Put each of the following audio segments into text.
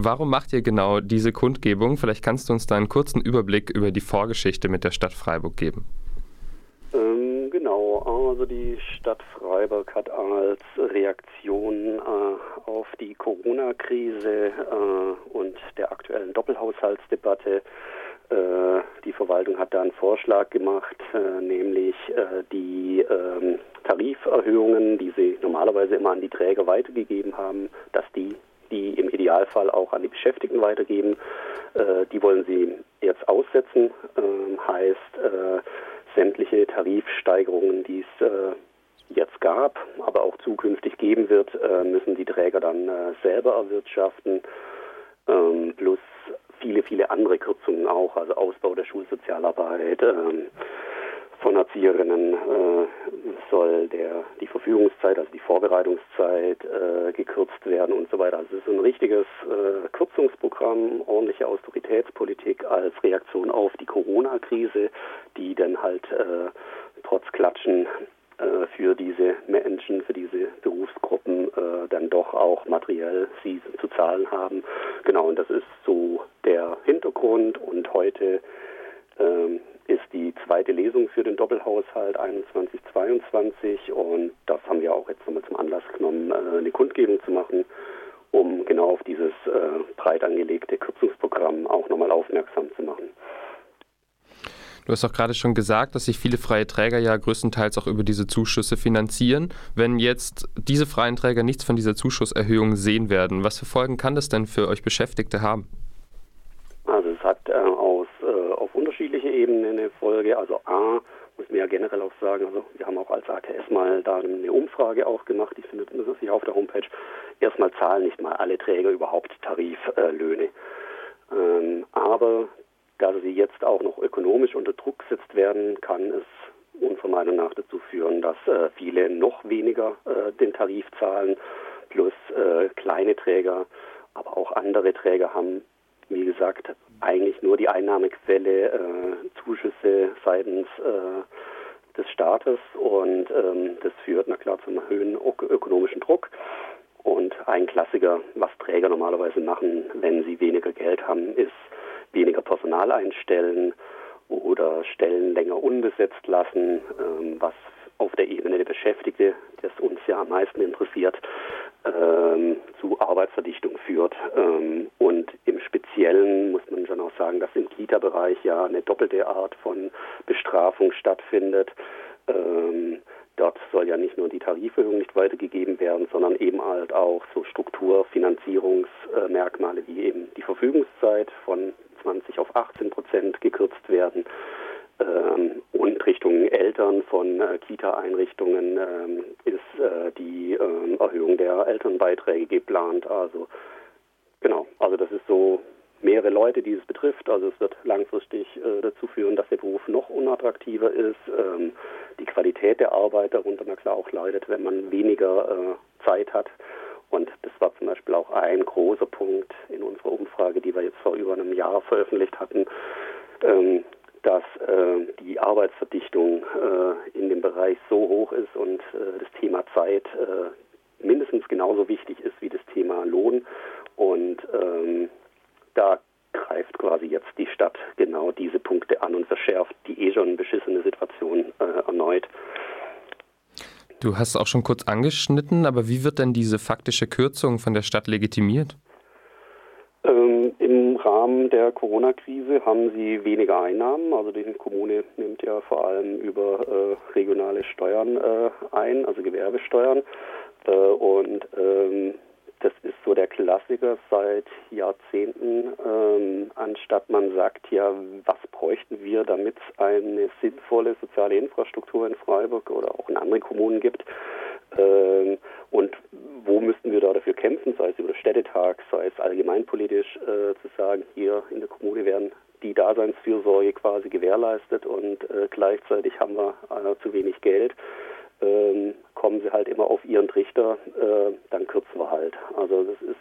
Warum macht ihr genau diese Kundgebung? Vielleicht kannst du uns da einen kurzen Überblick über die Vorgeschichte mit der Stadt Freiburg geben. Ähm, genau, also die Stadt Freiburg hat als Reaktion äh, auf die Corona-Krise äh, und der aktuellen Doppelhaushaltsdebatte äh, die Verwaltung hat da einen Vorschlag gemacht, äh, nämlich äh, die ähm, Tariferhöhungen, die sie normalerweise immer an die Träger weitergegeben haben, dass die die im Idealfall auch an die Beschäftigten weitergeben. die wollen sie jetzt aussetzen. Ähm, heißt, sämtliche Tarifsteigerungen, die es jetzt gab, aber auch zukünftig geben wird, müssen die Träger dann selber erwirtschaften. Ähm, plus viele, viele andere Kürzungen auch, also Ausbau der Schulsozialarbeit. Von Erzieherinnen äh, soll der, die Verfügungszeit, also die Vorbereitungszeit äh, gekürzt werden und so weiter. Also es ist ein richtiges äh, Kürzungsprogramm, ordentliche Austeritätspolitik als Reaktion auf die Corona-Krise, die dann halt äh, trotz Klatschen äh, für diese Menschen, für diese Berufsgruppen äh, dann doch auch materiell sie zu zahlen haben. Genau, und das ist so der Hintergrund und heute ähm, ist die zweite Lesung für den Doppelhaushalt 21-22 und das haben wir auch jetzt nochmal zum Anlass genommen, äh, eine Kundgebung zu machen, um genau auf dieses äh, breit angelegte Kürzungsprogramm auch nochmal aufmerksam zu machen. Du hast auch gerade schon gesagt, dass sich viele freie Träger ja größtenteils auch über diese Zuschüsse finanzieren. Wenn jetzt diese freien Träger nichts von dieser Zuschusserhöhung sehen werden, was für Folgen kann das denn für euch Beschäftigte haben? Also es hat äh, aus, äh, auf unterschiedliche Ebenen eine Folge. Also A, muss man ja generell auch sagen, also wir haben auch als ATS mal da eine Umfrage auch gemacht, die findet man sich auf der Homepage. Erstmal zahlen nicht mal alle Träger überhaupt Tariflöhne. Ähm, aber da sie jetzt auch noch ökonomisch unter Druck gesetzt werden, kann es unserer Meinung nach dazu führen, dass äh, viele noch weniger äh, den Tarif zahlen, plus äh, kleine Träger, aber auch andere Träger haben, wie gesagt, eigentlich nur die Einnahmequelle äh, Zuschüsse seitens äh, des Staates und ähm, das führt na klar zum erhöhten ökonomischen Druck. Und ein Klassiker, was Träger normalerweise machen, wenn sie weniger Geld haben, ist weniger Personal einstellen oder Stellen länger unbesetzt lassen, ähm, was auf der Ebene der Beschäftigte, das uns ja am meisten interessiert, ähm, zu Arbeitsverdichtung führt. Ähm, und im Speziellen muss man schon auch sagen, dass im Kita-Bereich ja eine doppelte Art von Bestrafung stattfindet. Ähm, dort soll ja nicht nur die Tariferhöhung nicht weitergegeben werden, sondern eben halt auch so Strukturfinanzierungsmerkmale wie eben die Verfügungszeit von 20 auf 18 Prozent gekürzt werden. Ähm, und Richtung Eltern von äh, Kita-Einrichtungen ähm, ist äh, die äh, Erhöhung der Elternbeiträge geplant. Also genau, also das ist so mehrere Leute, die es betrifft. Also es wird langfristig äh, dazu führen, dass der Beruf noch unattraktiver ist. Ähm, die Qualität der Arbeit darunter na klar auch leidet, wenn man weniger äh, Zeit hat. Und das war zum Beispiel auch ein großer Punkt in unserer Umfrage, die wir jetzt vor über einem Jahr veröffentlicht hatten, ähm, dass äh, die Arbeitsverdichtung äh, in dem Bereich so hoch ist und äh, das Thema Zeit äh, mindestens genauso wichtig ist wie das Thema Lohn. Und ähm, da greift quasi jetzt die Stadt genau diese Punkte an und verschärft die eh schon beschissene Situation äh, erneut. Du hast es auch schon kurz angeschnitten, aber wie wird denn diese faktische Kürzung von der Stadt legitimiert? Rahmen der Corona-Krise haben sie weniger Einnahmen. Also die Kommune nimmt ja vor allem über äh, regionale Steuern äh, ein, also Gewerbesteuern. Äh, und ähm, das ist so der Klassiker seit Jahrzehnten. Ähm, anstatt man sagt, ja, was bräuchten wir, damit es eine sinnvolle soziale Infrastruktur in Freiburg oder auch in anderen Kommunen gibt, ähm, und wo müssten wir da dafür kämpfen, sei es über den Städtetag, sei es allgemeinpolitisch, äh, zu sagen, hier in der Kommune werden die Daseinsfürsorge quasi gewährleistet und äh, gleichzeitig haben wir äh, zu wenig Geld ähm, kommen sie halt immer auf ihren Trichter, äh, dann kürzen wir halt. Also das ist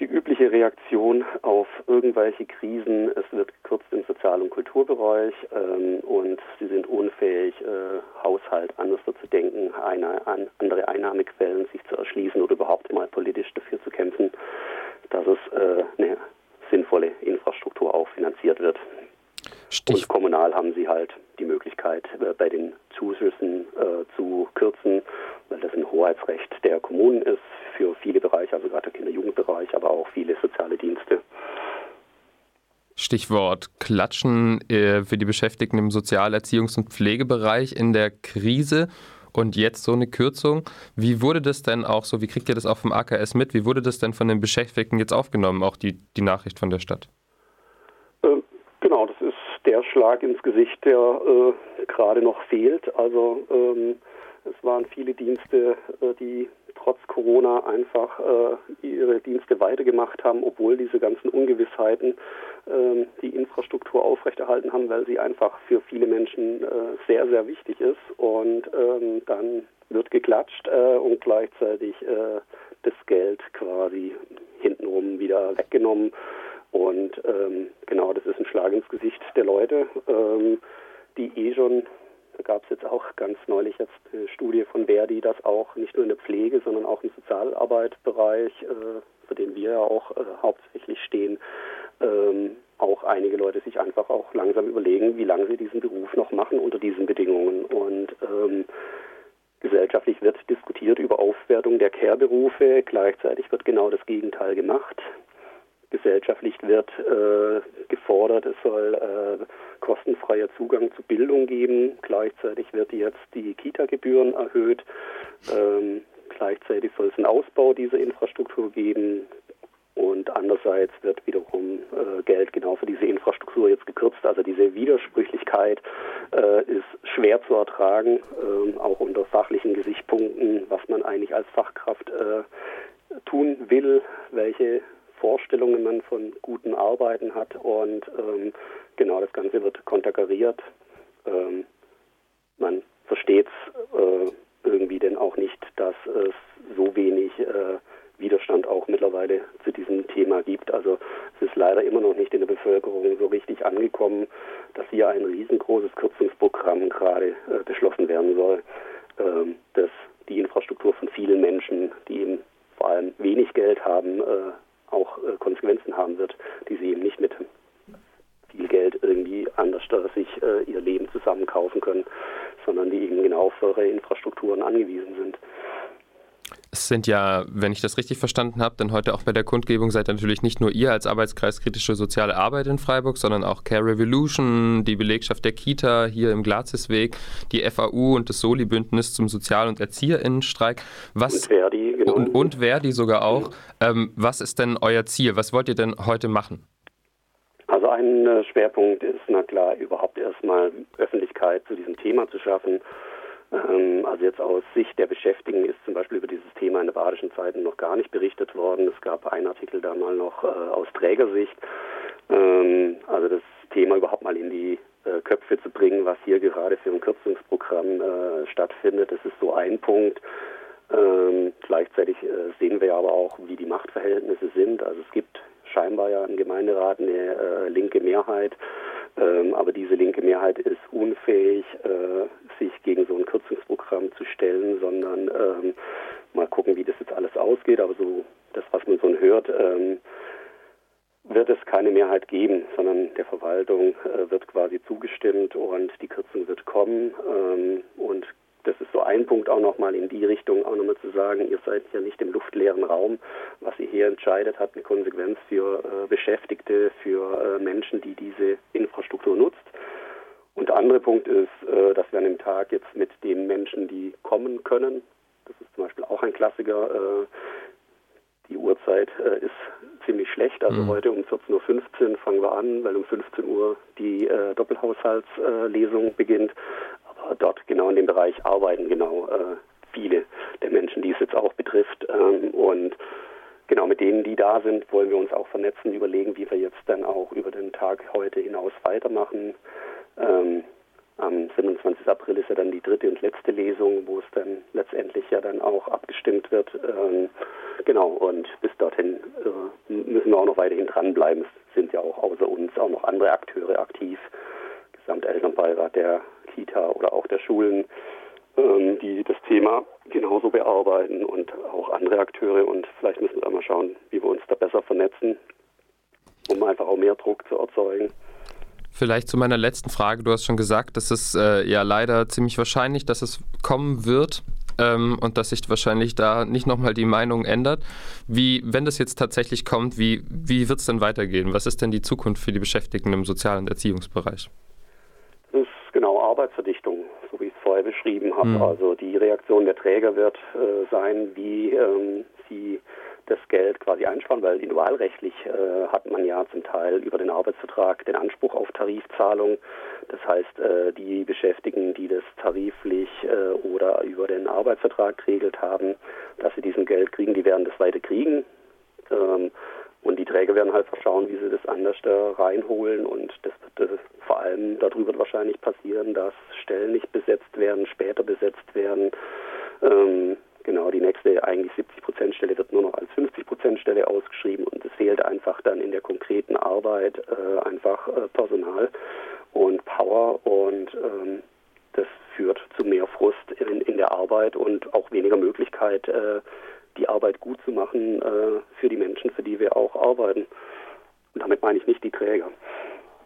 die übliche Reaktion auf irgendwelche Krisen. Es wird gekürzt im Sozial- und Kulturbereich ähm, und sie sind unfähig, äh, Haushalt anders zu denken, eine, an, andere Einnahmequellen sich zu erschließen oder überhaupt mal politisch dafür zu kämpfen, dass es äh, eine sinnvolle Infrastruktur auch finanziert wird. Stich. Und kommunal haben sie halt die Möglichkeit, äh, bei den Zuschüssen äh, zu kürzen, weil das ein Hoheitsrecht der Kommunen ist für viele Bereiche, also gerade der Kinder-Jugendbereich, aber auch viele soziale Dienste. Stichwort Klatschen äh, für die Beschäftigten im Sozial-, Erziehungs- und Pflegebereich in der Krise und jetzt so eine Kürzung. Wie wurde das denn auch so, wie kriegt ihr das auch vom AKS mit? Wie wurde das denn von den Beschäftigten jetzt aufgenommen, auch die, die Nachricht von der Stadt? Ähm, genau, das ist der Schlag ins Gesicht, der äh, gerade noch fehlt. Also ähm, es waren viele Dienste, äh, die trotz Corona einfach äh, ihre Dienste weitergemacht haben, obwohl diese ganzen Ungewissheiten die Infrastruktur aufrechterhalten haben, weil sie einfach für viele Menschen äh, sehr, sehr wichtig ist. Und ähm, dann wird geklatscht äh, und gleichzeitig äh, das Geld quasi hintenrum wieder weggenommen. Und ähm, genau, das ist ein Schlag ins Gesicht der Leute, ähm, die eh schon, da gab es jetzt auch ganz neulich jetzt eine Studie von Verdi, dass auch nicht nur in der Pflege, sondern auch im Sozialarbeitsbereich, äh, für den wir ja auch äh, hauptsächlich stehen, ähm, auch einige Leute sich einfach auch langsam überlegen, wie lange sie diesen Beruf noch machen unter diesen Bedingungen. Und ähm, gesellschaftlich wird diskutiert über Aufwertung der Care-Berufe. Gleichzeitig wird genau das Gegenteil gemacht. Gesellschaftlich wird äh, gefordert, es soll äh, kostenfreier Zugang zu Bildung geben. Gleichzeitig wird jetzt die Kita-Gebühren erhöht. Ähm, gleichzeitig soll es einen Ausbau dieser Infrastruktur geben. Andererseits wird wiederum äh, Geld genau für diese Infrastruktur jetzt gekürzt. Also diese Widersprüchlichkeit äh, ist schwer zu ertragen, äh, auch unter fachlichen Gesichtspunkten, was man eigentlich als Fachkraft äh, tun will, welche Vorstellungen man von guten Arbeiten hat. Und ähm, genau das Ganze wird konterkariert. Ähm, man versteht es äh, irgendwie denn auch nicht, dass es so wenig äh, Widerstand auch mittlerweile zu diesem Thema gibt. Also es ist leider immer noch nicht in der Bevölkerung so richtig angekommen, dass hier ein riesengroßes Kürzungsprogramm gerade äh, beschlossen werden soll, ähm, das die Infrastruktur von vielen Menschen, die eben vor allem wenig Geld haben, äh, auch äh, Konsequenzen haben wird, die sie eben nicht mit viel Geld irgendwie anders sich äh, ihr Leben zusammenkaufen können, sondern die eben genau auf solche Infrastrukturen angewiesen sind. Es sind ja, wenn ich das richtig verstanden habe, dann heute auch bei der Kundgebung seid ihr natürlich nicht nur ihr als Arbeitskreis kritische soziale Arbeit in Freiburg, sondern auch Care Revolution, die Belegschaft der Kita hier im Glazisweg, die FAU und das Soli-Bündnis zum Sozial- und Erzieherinnenstreik. Was, und Verdi, genau. Und, und Verdi sogar auch. Ähm, was ist denn euer Ziel? Was wollt ihr denn heute machen? Also ein äh, Schwerpunkt ist, na klar, überhaupt erstmal Öffentlichkeit zu diesem Thema zu schaffen also jetzt aus Sicht der Beschäftigten ist zum Beispiel über dieses Thema in der badischen Zeiten noch gar nicht berichtet worden. Es gab einen Artikel da mal noch äh, aus Trägersicht. Ähm, also das Thema überhaupt mal in die äh, Köpfe zu bringen, was hier gerade für ein Kürzungsprogramm äh, stattfindet, das ist so ein Punkt. Ähm, gleichzeitig sehen wir aber auch, wie die Machtverhältnisse sind. Also es gibt scheinbar ja im Gemeinderat eine linke Mehrheit, ähm, aber diese linke Mehrheit ist unfähig, äh, sich gegen so ein Kürzungsprogramm zu stellen, sondern ähm, mal gucken, wie das jetzt alles ausgeht. Aber so das, was man so hört, ähm, wird es keine Mehrheit geben, sondern der Verwaltung äh, wird quasi zugestimmt und die Kürzung wird kommen. Ähm, und das ist so ein Punkt auch nochmal in die Richtung, auch nochmal zu sagen, ihr seid ja nicht im luftleeren Raum. Was ihr hier entscheidet, hat eine Konsequenz für äh, Beschäftigte, für äh, Menschen, die diese Infrastruktur nutzt. Und der andere Punkt ist, äh, dass wir an dem Tag jetzt mit den Menschen, die kommen können, das ist zum Beispiel auch ein Klassiker, äh, die Uhrzeit äh, ist ziemlich schlecht. Also mhm. heute um 14.15 Uhr fangen wir an, weil um 15 Uhr die Doppelhaushaltslesung beginnt dort genau in dem Bereich arbeiten genau viele der Menschen, die es jetzt auch betrifft. Ähm, und genau mit denen, die da sind, wollen wir uns auch vernetzen, überlegen, wie wir jetzt dann auch über den Tag heute hinaus weitermachen. Ähm, am 27. April ist ja dann die dritte und letzte Lesung, wo es dann letztendlich ja dann auch abgestimmt wird. Ähm, genau, und bis dorthin äh, müssen wir auch noch weiterhin dranbleiben. Es sind ja auch außer uns auch noch andere Akteure aktiv. Gesamtelternbeirat der Kita oder auch der Schulen, ähm, die das Thema genauso bearbeiten und auch andere Akteure. Und vielleicht müssen wir mal schauen, wie wir uns da besser vernetzen, um einfach auch mehr Druck zu erzeugen. Vielleicht zu meiner letzten Frage. Du hast schon gesagt, dass es äh, ja leider ziemlich wahrscheinlich, dass es kommen wird ähm, und dass sich wahrscheinlich da nicht nochmal die Meinung ändert. Wie, wenn das jetzt tatsächlich kommt, wie, wie wird es denn weitergehen? Was ist denn die Zukunft für die Beschäftigten im Sozial- und Erziehungsbereich? Das ist genau Arbeitsverdichtung, so wie ich es vorher beschrieben habe. Mhm. Also die Reaktion der Träger wird äh, sein, wie ähm, sie das Geld quasi einsparen, weil individualrechtlich äh, hat man ja zum Teil über den Arbeitsvertrag den Anspruch auf Tarifzahlung. Das heißt, äh, die Beschäftigten, die das tariflich äh, oder über den Arbeitsvertrag geregelt haben, dass sie diesen Geld kriegen, die werden das weiter kriegen. Ähm, und die Träger werden halt verschauen, wie sie das anders da reinholen. Und das wird äh, vor allem darüber wahrscheinlich passieren, dass Stellen nicht besetzt werden, später besetzt werden. Ähm, Genau, die nächste eigentlich 70% Stelle wird nur noch als 50 Stelle ausgeschrieben und es fehlt einfach dann in der konkreten Arbeit äh, einfach äh, Personal und Power und ähm, das führt zu mehr Frust in, in, der Arbeit und auch weniger Möglichkeit, äh, die Arbeit gut zu machen äh, für die Menschen, für die wir auch arbeiten. Und damit meine ich nicht die Träger.